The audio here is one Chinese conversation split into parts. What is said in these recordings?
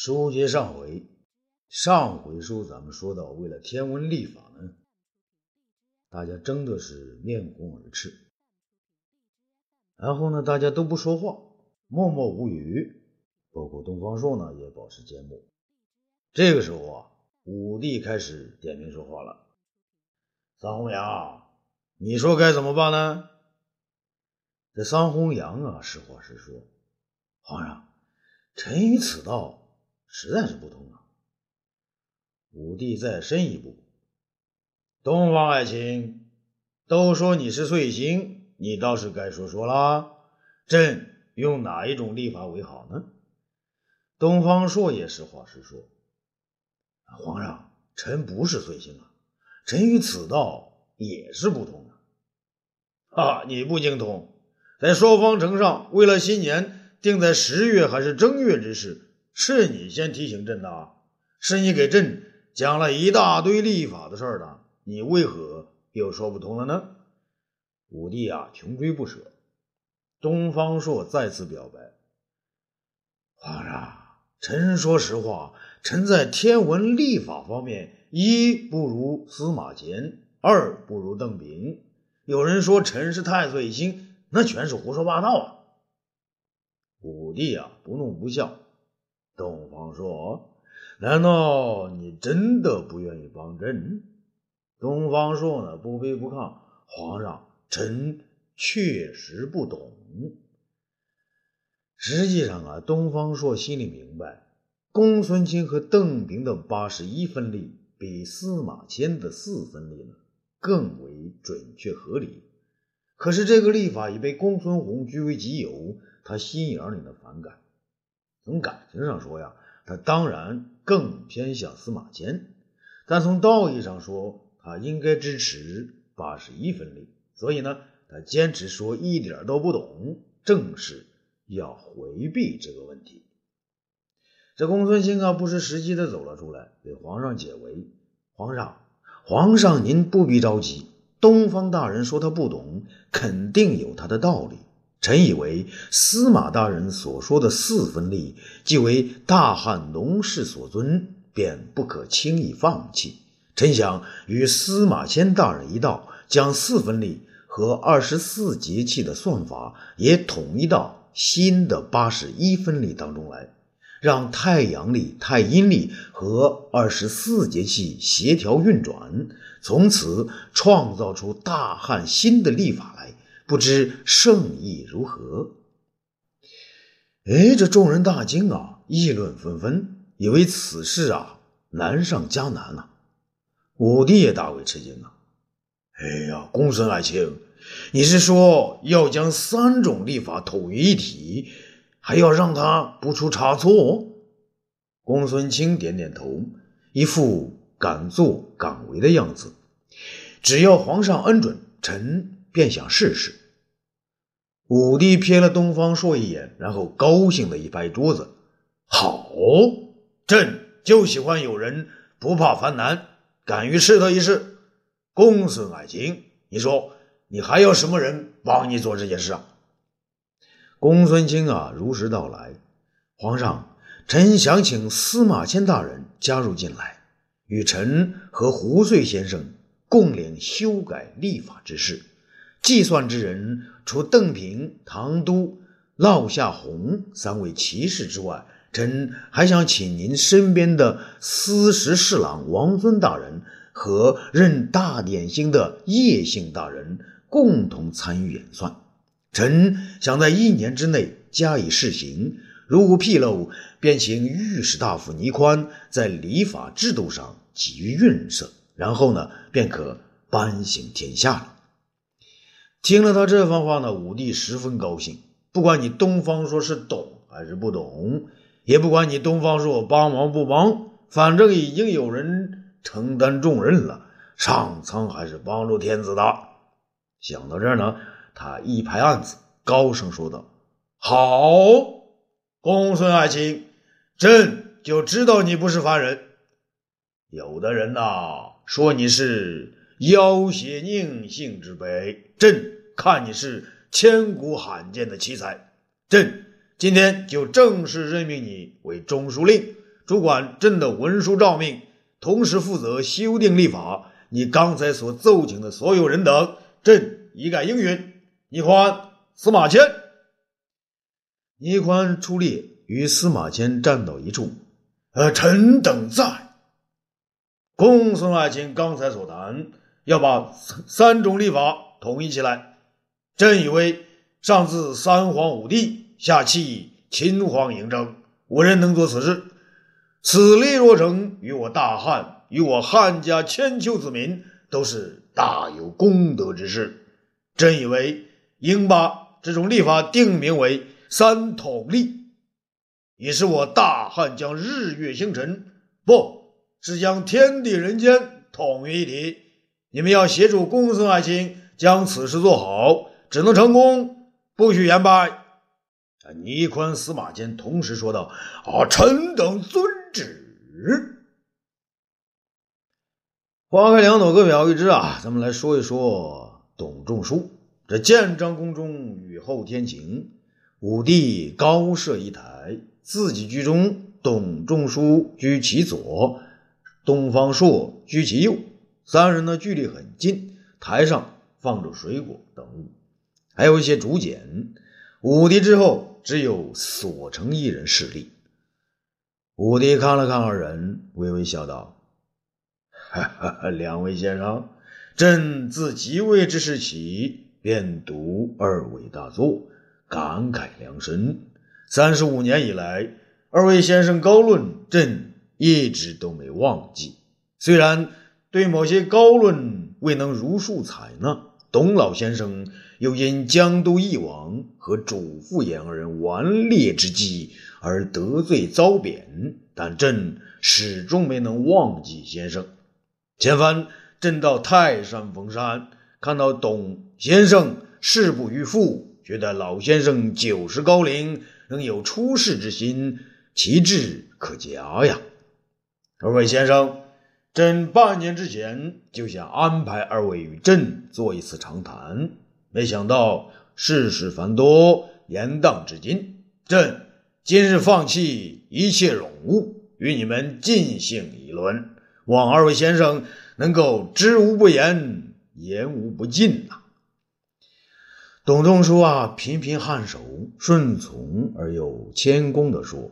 书接上回，上回书咱们说到，为了天文历法呢，大家争的是面红耳赤，然后呢，大家都不说话，默默无语，包括东方朔呢也保持缄默。这个时候啊，武帝开始点名说话了：“桑弘羊，你说该怎么办呢？”这桑弘羊啊，实话实说：“皇上，臣于此道。”实在是不通啊！武帝再深一步，东方爱卿，都说你是岁星，你倒是该说说啦。朕用哪一种历法为好呢？东方朔也实话实说：“皇上，臣不是岁星啊，臣与此道也是不通啊。”啊，你不精通，在朔方城上为了新年定在十月还是正月之事。是你先提醒朕的，是你给朕讲了一大堆历法的事儿的，你为何又说不通了呢？武帝啊，穷追不舍。东方朔再次表白：“皇上，臣说实话，臣在天文历法方面，一不如司马迁，二不如邓炳。有人说臣是太岁星，那全是胡说八道啊！”武帝啊，不怒不笑。东方朔，难道你真的不愿意帮朕？东方朔呢，不卑不亢。皇上，臣确实不懂。实际上啊，东方朔心里明白，公孙卿和邓平的八十一分力，比司马迁的四分力呢更为准确合理。可是这个历法已被公孙弘据为己有，他心眼里的反感。从感情上说呀，他当然更偏向司马迁；但从道义上说，他应该支持八十一分力。所以呢，他坚持说一点都不懂，正是要回避这个问题。这公孙兴啊，不失时机的走了出来，给皇上解围：“皇上，皇上您不必着急，东方大人说他不懂，肯定有他的道理。”臣以为司马大人所说的四分力，即为大汉农事所尊，便不可轻易放弃。臣想与司马迁大人一道，将四分力和二十四节气的算法也统一到新的八十一分力当中来，让太阳历、太阴历和二十四节气协调运转，从此创造出大汉新的历法。不知圣意如何？哎，这众人大惊啊，议论纷纷，以为此事啊难上加难呐。武帝也大为吃惊啊！哎呀，公孙爱卿，你是说要将三种历法统于一体，还要让他不出差错？公孙卿点点头，一副敢作敢为的样子。只要皇上恩准，臣。便想试试。武帝瞥了东方朔一眼，然后高兴的一拍桌子：“好，朕就喜欢有人不怕烦难，敢于试他一试。公孙爱卿，你说你还要什么人帮你做这件事啊？”公孙卿啊，如实道来：“皇上，臣想请司马迁大人加入进来，与臣和胡遂先生共领修改历法之事。”计算之人，除邓平、唐都、落夏红三位骑士之外，臣还想请您身边的司时侍郎王尊大人和任大典星的叶姓大人共同参与演算。臣想在一年之内加以试行，如无纰漏，便请御史大夫倪宽在礼法制度上给予润色，然后呢，便可颁行天下了。听了他这番话呢，武帝十分高兴。不管你东方朔是懂还是不懂，也不管你东方朔帮忙不帮，反正已经有人承担重任了，上苍还是帮助天子的。想到这儿呢，他一拍案子，高声说道：“好，公孙爱卿，朕就知道你不是凡人。有的人呐，说你是。”要挟佞幸之辈，朕看你是千古罕见的奇才，朕今天就正式任命你为中书令，主管朕的文书诏命，同时负责修订立法。你刚才所奏请的所有人等，朕一概应允。倪宽、司马迁，倪宽出列，与司马迁站到一处。呃，臣等在。公孙爱卿刚才所谈，要把三种立法统一起来。朕以为，上自三皇五帝，下弃秦皇嬴政，无人能做此事。此例若成，与我大汉，与我汉家千秋子民，都是大有功德之事。朕以为，应把这种立法定名为“三统立”，以使我大汉将日月星辰，不是将天地人间统于一体。你们要协助公孙爱卿将此事做好。只能成功，不许言败。啊倪宽、司马迁同时说道：“啊，臣等遵旨。”花开两朵，各表一枝啊！咱们来说一说董仲舒。这建章宫中雨后天晴，武帝高设一台，自己居中，董仲舒居其左，东方朔居其右，三人呢距离很近。台上放着水果等物。还有一些竹简。武帝之后，只有索成一人侍立。武帝看了看二人，微微笑道：“ 哈哈，两位先生，朕自即位之时起，便读二位大作，感慨良深。三十五年以来，二位先生高论，朕一直都没忘记。虽然对某些高论未能如数采纳，董老先生。”又因江都义王和主父偃二人顽劣之计而得罪遭贬，但朕始终没能忘记先生。前番朕到泰山封山，看到董先生誓不逾父，觉得老先生九十高龄仍有出世之心，其志可嘉呀。二位先生，朕半年之前就想安排二位与朕做一次长谈。没想到世事繁多，延宕至今。朕今日放弃一切冗务，与你们尽兴一论，望二位先生能够知无不言，言无不尽呐。董仲舒啊，频频颔首，顺从而又谦恭地说：“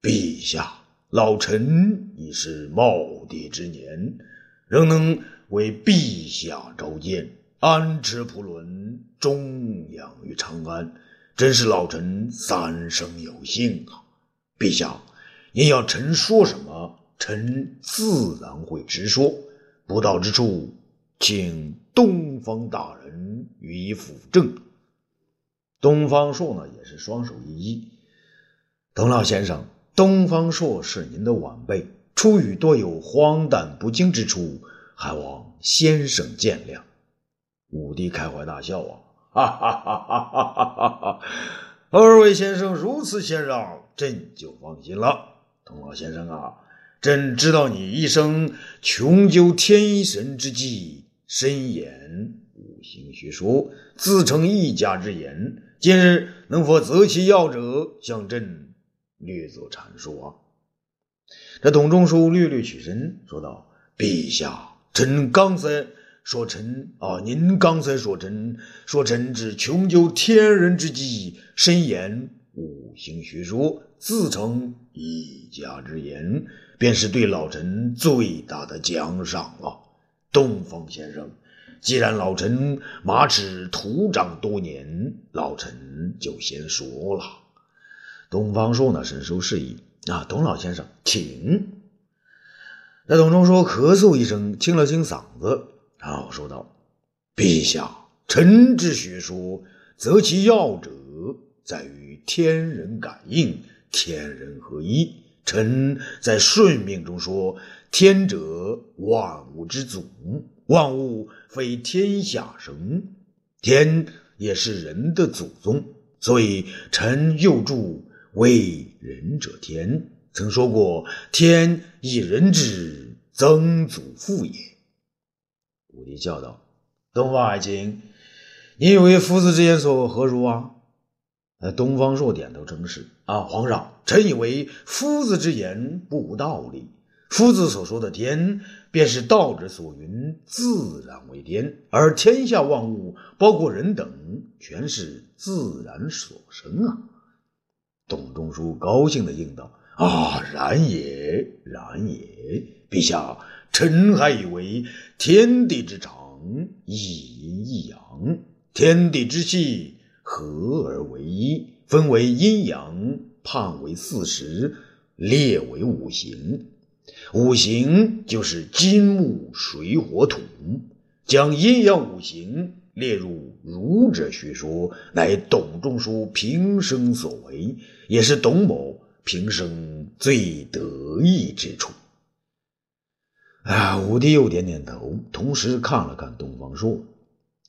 陛下，老臣已是耄耋之年，仍能为陛下召见。”安持普伦，终养于长安，真是老臣三生有幸啊！陛下，您要臣说什么，臣自然会直说。不到之处，请东方大人予以辅正。东方朔呢，也是双手一揖：“董老先生，东方朔是您的晚辈，出语多有荒诞不经之处，还望先生见谅。”武帝开怀大笑啊！哈哈哈哈哈哈！二位先生如此谦让，朕就放心了。童老先生啊，朕知道你一生穷究天神之际，深研五行学说，自成一家之言。今日能否择其要者，向朕略作阐述啊？这董仲舒略略起身，说道：“陛下，臣刚才……”说臣啊，您刚才说臣说臣只穷究天人之际，深研五行学说，自成一家之言，便是对老臣最大的奖赏了。东方先生，既然老臣马齿徒长多年，老臣就先说了。东方朔呢，深受示意啊，董老先生，请。那董仲舒咳嗽一声，清了清嗓子。然后说道：“陛下，臣之学说，择其要者，在于天人感应，天人合一。臣在顺命中说，天者万物之祖，万物非天下生，天也是人的祖宗。所以臣又注为仁者天，曾说过，天以人之曾祖父也。”武帝叫道：“东方爱卿，你以为夫子之言所何如啊？”呃，东方朔点头称是。啊，皇上，臣以为夫子之言不无道理。夫子所说的天，便是道之所云，自然为天，而天下万物，包括人等，全是自然所生啊。董仲舒高兴地应道：“啊，然也，然也，陛下，臣还以为天地之长，一阴一阳，天地之气合而为一，分为阴阳，判为四时，列为五行。五行就是金木水火土，将阴阳五行。”列入儒者学说，乃董仲舒平生所为，也是董某平生最得意之处。啊！武帝又点点头，同时看了看东方朔。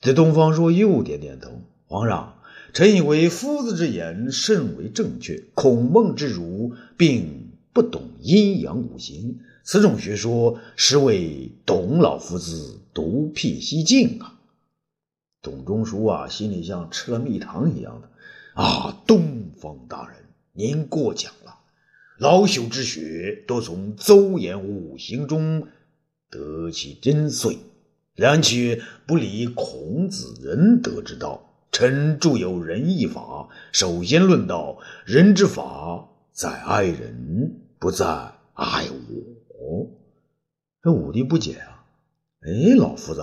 这东方朔又点点头。皇上，臣以为夫子之言甚为正确。孔孟之儒并不懂阴阳五行，此种学说实为董老夫子独辟蹊径啊！董仲舒啊，心里像吃了蜜糖一样的啊！东方大人，您过奖了。老朽之学多从邹衍五行中得其真髓，然却不理孔子仁德之道。臣著有仁义法，首先论道：仁之法在爱人，不在爱我。这武帝不解啊！哎，老夫子。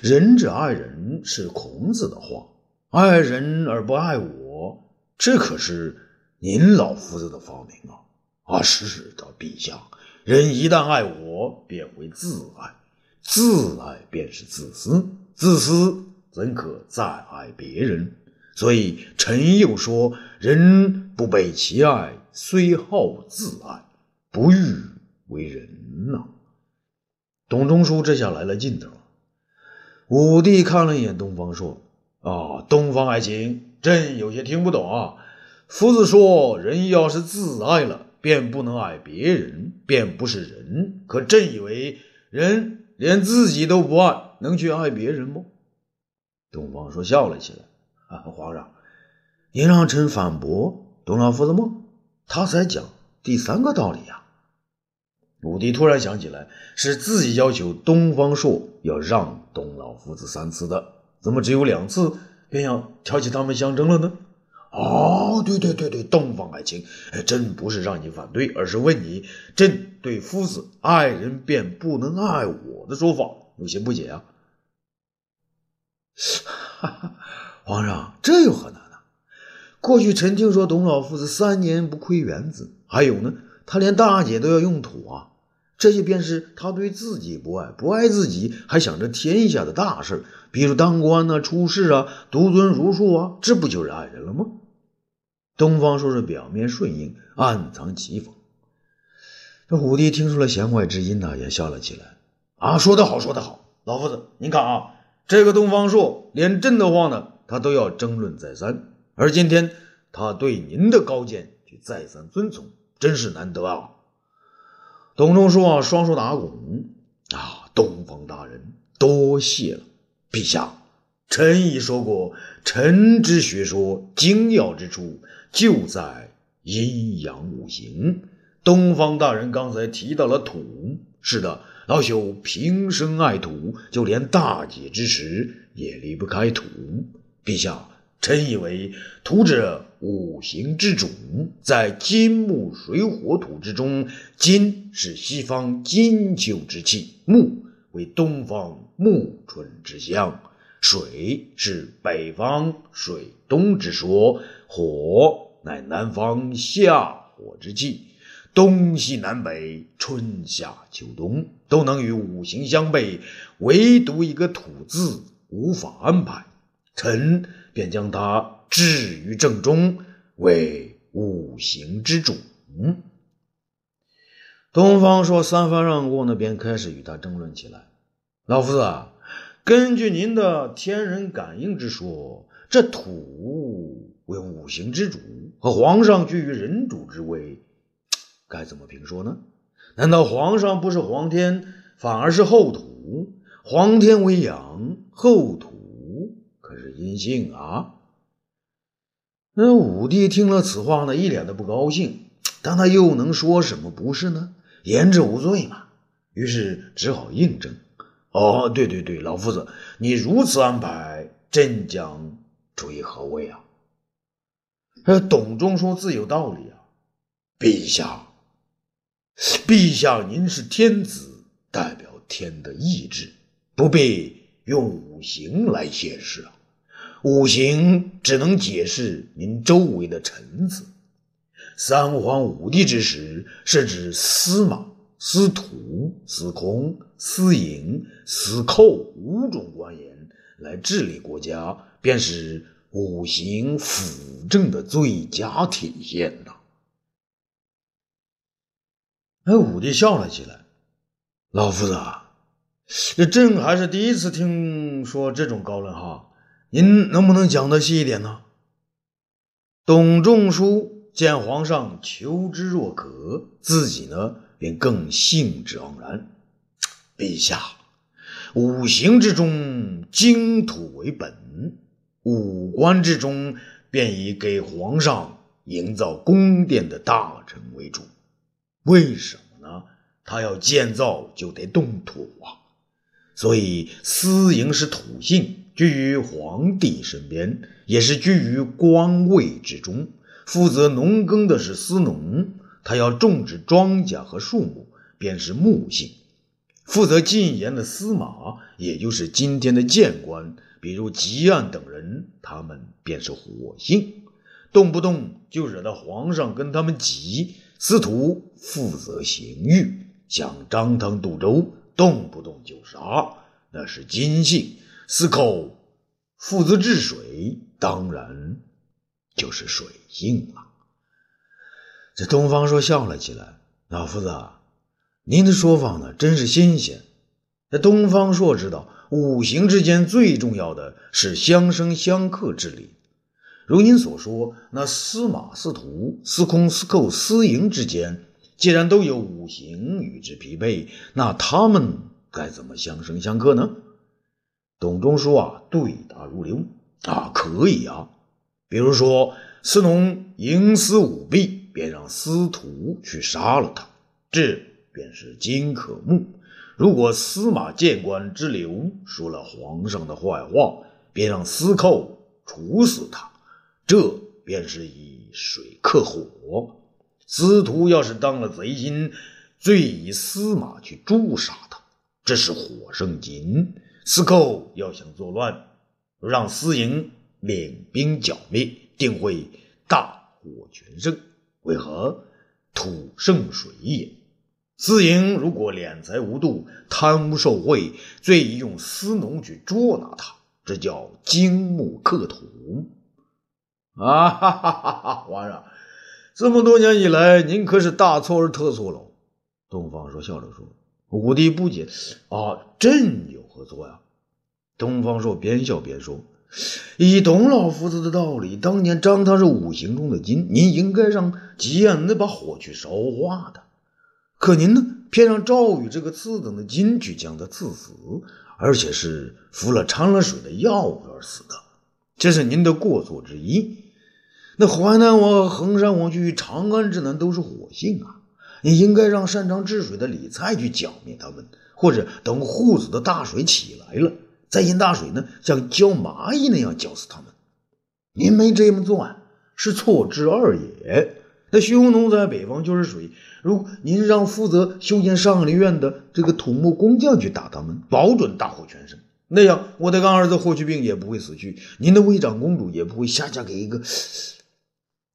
仁者爱人是孔子的话，爱人而不爱我，这可是您老夫子的发明啊！啊，是的，陛下，人一旦爱我，便会自爱，自爱便是自私，自私怎可再爱别人？所以臣又说，人不被其爱，虽好自爱，不欲为人呐。董仲舒这下来了劲头。武帝看了一眼东方朔，啊，东方爱卿，朕有些听不懂啊。夫子说，人要是自爱了，便不能爱别人，便不是人。可朕以为，人连自己都不爱，能去爱别人吗？东方朔笑了起来，啊，皇上，您让臣反驳董老夫子吗？他才讲第三个道理呀。武帝突然想起来，是自己要求东方朔要让董老夫子三次的，怎么只有两次便要挑起他们相争了呢？哦，对对对对，东方爱卿，朕不是让你反对，而是问你，朕对夫子爱人便不能爱我的说法有些不解啊。皇上，这有何难啊？过去臣听说董老夫子三年不窥园子，还有呢。他连大姐都要用土啊！这些便是他对自己不爱，不爱自己，还想着天下的大事，比如当官啊、出仕啊、独尊儒术啊，这不就是爱人了吗？东方说是表面顺应，暗藏奇讽。这武帝听出了弦外之音呐，也笑了起来。啊，说得好，说得好，老夫子，您看啊，这个东方朔连朕的话呢，他都要争论再三，而今天他对您的高见却再三遵从。真是难得啊！董仲舒啊，双手打拱啊，东方大人多谢了，陛下，臣已说过，臣之学说精要之处就在阴阳五行。东方大人刚才提到了土，是的，老朽平生爱土，就连大姐之时也离不开土，陛下。臣以为土者五行之主，在金木水火土之中，金是西方金秋之气，木为东方暮春之象，水是北方水冬之说，火乃南方夏火之气，东西南北春夏秋冬都能与五行相悖，唯独一个土字无法安排。臣。便将他置于正中，为五行之主。东方说三番让过呢，便开始与他争论起来。老夫子，根据您的天人感应之说，这土为五行之主，和皇上居于人主之位，该怎么评说呢？难道皇上不是皇天，反而是后土？皇天为阳，后土。可是阴性啊！那武帝听了此话呢，一脸的不高兴，但他又能说什么不是呢？言之无罪嘛。于是只好应征。哦，对对对，老夫子，你如此安排，朕将处于何为啊？呃，董仲舒自有道理啊。陛下，陛下，您是天子，代表天的意志，不必用五行来显示啊。五行只能解释您周围的臣子。三皇五帝之时，是指司马。司徒、司空、司营、司寇五种官员来治理国家，便是五行辅政的最佳体现呐。哎，武帝笑了起来：“老夫子，这朕还是第一次听说这种高论哈，您能不能讲的细一点呢？”董仲舒见皇上求之若渴，自己呢？便更兴致盎然。陛下，五行之中，金土为本，五官之中便以给皇上营造宫殿的大臣为主。为什么呢？他要建造就得动土啊。所以私营是土性，居于皇帝身边，也是居于官位之中。负责农耕的是司农。他要种植庄稼和树木，便是木性；负责禁言的司马，也就是今天的谏官，比如汲案等人，他们便是火性，动不动就惹得皇上跟他们急。司徒负责刑狱，像张汤渡舟，动不动就杀，那是金性；司寇负责治水，当然就是水性了。这东方朔笑了起来：“老夫子，您的说法呢，真是新鲜。这东方朔知道，五行之间最重要的是相生相克之理。如您所说，那司马、司徒、司空、司寇、司营之间，既然都有五行与之匹配，那他们该怎么相生相克呢？”董仲舒啊，对答如流：“啊，可以啊。比如说，司农营私舞弊。”便让司徒去杀了他，这便是金可木。如果司马谏官之流说了皇上的坏话，便让司寇处死他，这便是以水克火。司徒要是当了贼心，最以司马去诛杀他，这是火生金。司寇要想作乱，让司营领兵剿灭，定会大获全胜。为何土盛水也？司营如果敛财无度、贪污受贿，最宜用司农去捉拿他，这叫金木克土。啊哈哈哈哈！皇上，这么多年以来，您可是大错而特错了。东方朔笑着说：“武帝不解啊，朕有合作呀？”东方朔边笑边说。以董老夫子的道理，当年张汤是五行中的金，您应该让吉安那把火去烧化的。可您呢，偏让赵宇这个次等的金去将他赐死，而且是服了掺了水的药物而死的，这是您的过错之一。那淮南王、衡山王去长安之南都是火性啊，你应该让擅长治水的李蔡去剿灭他们，或者等护子的大水起来了。再引大水呢，像浇蚂蚁那样浇死他们。您没这么做啊，是错之二也。那匈奴在北方就是水，如您让负责修建上林苑的这个土木工匠去打他们，保准大获全胜。那样，我的干儿子霍去病也不会死去，您的魏长公主也不会下嫁给一个……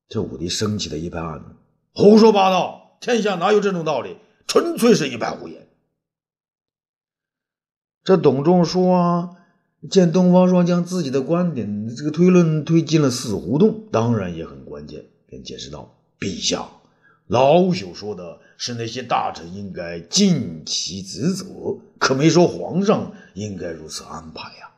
这武帝生气的一拍案子：“胡说八道！天下哪有这种道理？纯粹是一派胡言。”这董仲舒啊，见东方朔将自己的观点这个推论推进了死胡同，当然也很关键，便解释道：“陛下，老朽说的是那些大臣应该尽其职责，可没说皇上应该如此安排呀。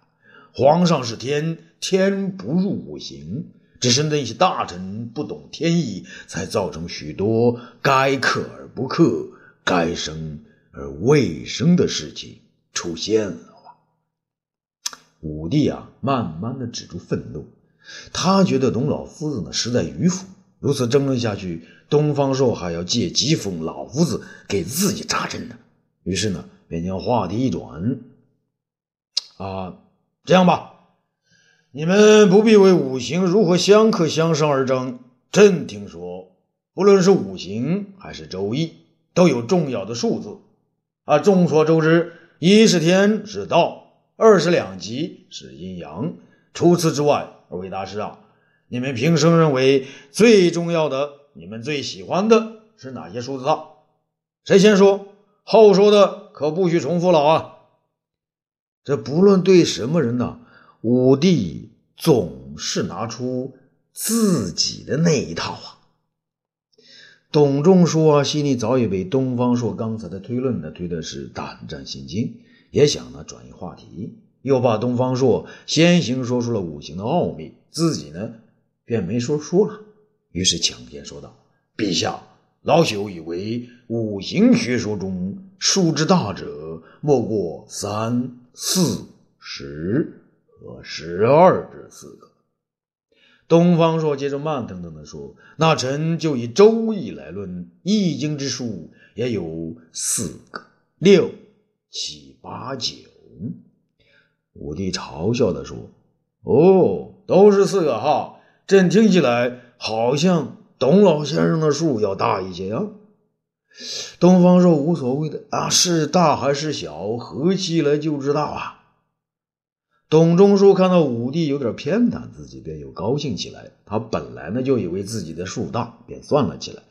皇上是天，天不入五行，只是那些大臣不懂天意，才造成许多该克而不克，该生而未生的事情。”出现了吧，武帝啊，慢慢的止住愤怒，他觉得董老夫子呢实在迂腐，如此争论下去，东方朔还要借疾风老夫子给自己扎针呢。于是呢，便将话题一转，啊，这样吧，你们不必为五行如何相克相生而争。朕听说，不论是五行还是周易，都有重要的数字。啊，众所周知，一是天是道，二是两极是阴阳。除此之外，二位大师啊，你们平生认为最重要的，你们最喜欢的是哪些数字啊？谁先说？后说的可不许重复了啊！这不论对什么人呢，武帝总是拿出自己的那一套啊。董仲舒啊，心里早已被东方朔刚才的推论呢推的是胆战心惊，也想呢转移话题，又怕东方朔先行说出了五行的奥秘，自己呢便没说说了，于是抢先说道：“陛下。”老朽以为五行学说中数之大者，莫过三、四、十和十二这四个。东方朔接着慢腾腾地说：“那臣就以周易来论，易经之数也有四个、六、七、八、九。”武帝嘲笑地说：“哦，都是四个哈，朕听起来好像……”董老先生的数要大一些呀。东方朔无所谓的啊，是大还是小，合起来就知道啊。董仲舒看到武帝有点偏袒自己，便又高兴起来。他本来呢就以为自己的数大，便算了起来。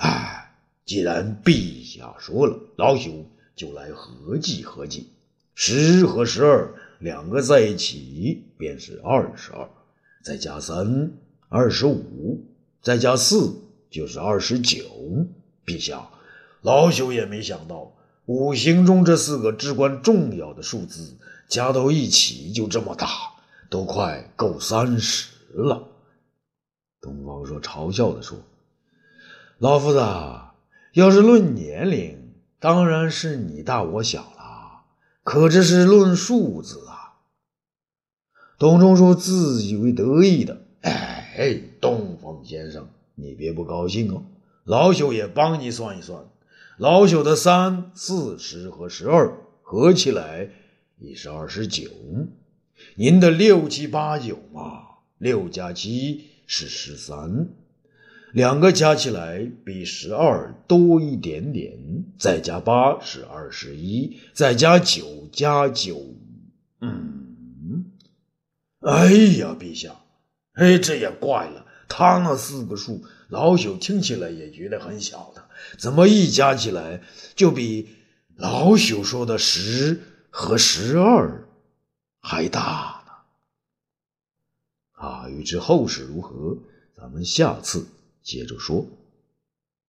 哎，既然陛下说了，老朽就来合计合计。十和十二两个在一起便是二十二，再加三，二十五。再加四就是二十九。陛下，老朽也没想到，五行中这四个至关重要的数字加到一起就这么大，都快够三十了。东方朔嘲笑的说：“老夫子，要是论年龄，当然是你大我小了。可这是论数字啊。”董仲舒自以为得意的。哎，东方先生，你别不高兴哦。老朽也帮你算一算，老朽的三、四、十和十二合起来也是二十九。您的六、七、八、九嘛，六加七是十三，两个加起来比十二多一点点，再加八是二十一，再加九加九，嗯，哎呀，陛下。哎，这也怪了，他那四个数，老朽听起来也觉得很小的，怎么一加起来就比老朽说的十和十二还大呢？啊，欲知后事如何，咱们下次接着说。